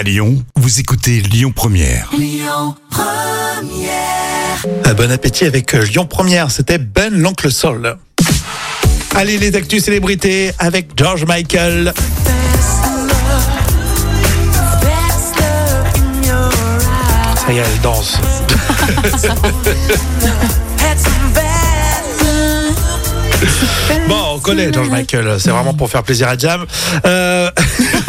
À Lyon, vous écoutez Lyon Première. Ah, bon appétit avec euh, Lyon Première, c'était Ben l'oncle Sol. Allez les actus célébrités avec George Michael. Ça y est, elle danse. Bon, on connaît George Michael, c'est vraiment pour faire plaisir à Jam. Euh,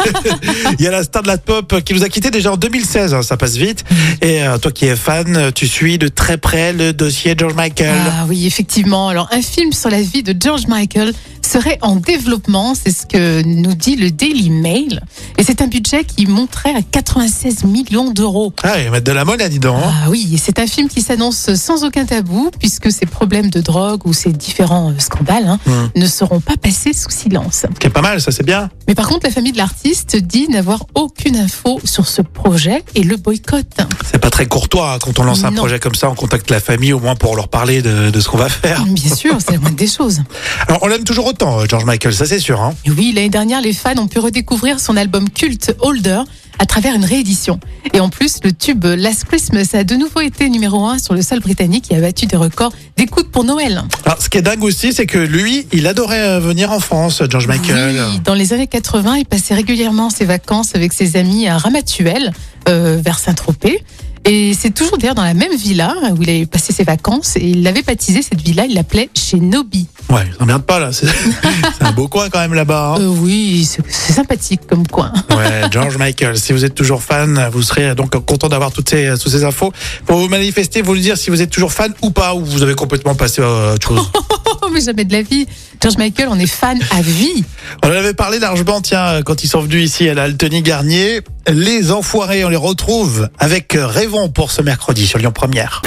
Il y a la star de la pop qui nous a quitté déjà en 2016, hein, ça passe vite. Et euh, toi qui es fan, tu suis de très près le dossier George Michael. Ah oui, effectivement. Alors, un film sur la vie de George Michael serait en développement, c'est ce que nous dit le Daily Mail. Et c'est un budget qui monterait à 96 millions d'euros. Ah, il va mettre de la monnaie, dis donc. hein. Ah oui, c'est un film qui s'annonce sans aucun tabou, puisque ses problèmes de drogue ou ses différents euh, scandales hein, Hmm. ne seront pas passés sous silence. Qui est pas mal, ça c'est bien. Mais par contre, la famille de l'artiste dit n'avoir aucune info sur ce projet et le boycotte. C'est pas très courtois hein, quand on lance un projet comme ça, on contacte la famille au moins pour leur parler de, de ce qu'on va faire. Bien sûr, c'est la moindre des choses. Alors on l'aime toujours autant, euh, George Michael, ça c'est sûr. Hein. Oui, l'année dernière, les fans ont pu redécouvrir son album culte Holder à travers une réédition. Et en plus, le tube Last Christmas a de nouveau été numéro un sur le sol britannique et a battu des records d'écoute pour Noël. Alors ce qui est dingue aussi, c'est que lui, il adorait euh, venir en France, George Michael. Oui, dans les années 80, il passait régulièrement ses vacances avec ses amis à Ramatuelle, euh, vers Saint-Tropez. Et c'est toujours d'ailleurs dans la même villa où il avait passé ses vacances et il l'avait baptisé cette villa, il l'appelait chez Nobi. Ouais, ça m'emmerde pas là, c'est un beau coin quand même là-bas. hein. Euh, oui, c'est sympathique comme coin. Ouais, George Michael. Si vous êtes toujours fan, vous serez donc content d'avoir toutes ces, toutes ces infos. Pour vous manifester, vous nous dire si vous êtes toujours fan ou pas, ou vous avez complètement passé à autre chose. Oh, mais jamais de la vie. George Michael, on est fan à vie. On en avait parlé largement, tiens, quand ils sont venus ici à la Altony Garnier. Les enfoirés, on les retrouve avec Rêvons pour ce mercredi sur Lyon Première.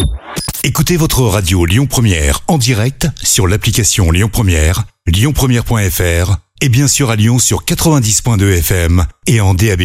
Écoutez votre radio Lyon Première en direct sur l'application Lyon Première, lyonpremière.fr et bien sûr à Lyon sur 90.2 FM et en DAB+.